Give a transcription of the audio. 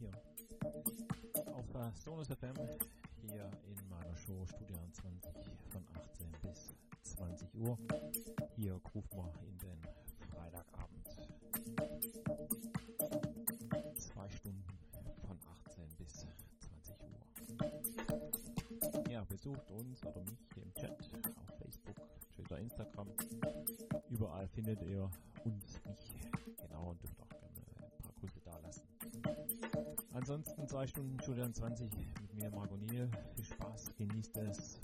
der Sonus FM hier in meiner Show Studio 20 von 18 bis 20 Uhr. Hier ruft man in den Freitagabend. Zwei Stunden von 18 bis 20 Uhr. Ja, besucht uns oder mich im Chat auf Facebook, Twitter, Instagram. Überall findet ihr Ansonsten zwei Stunden Studio 20 mit mir, Margot Niel. Viel Spaß, genießt es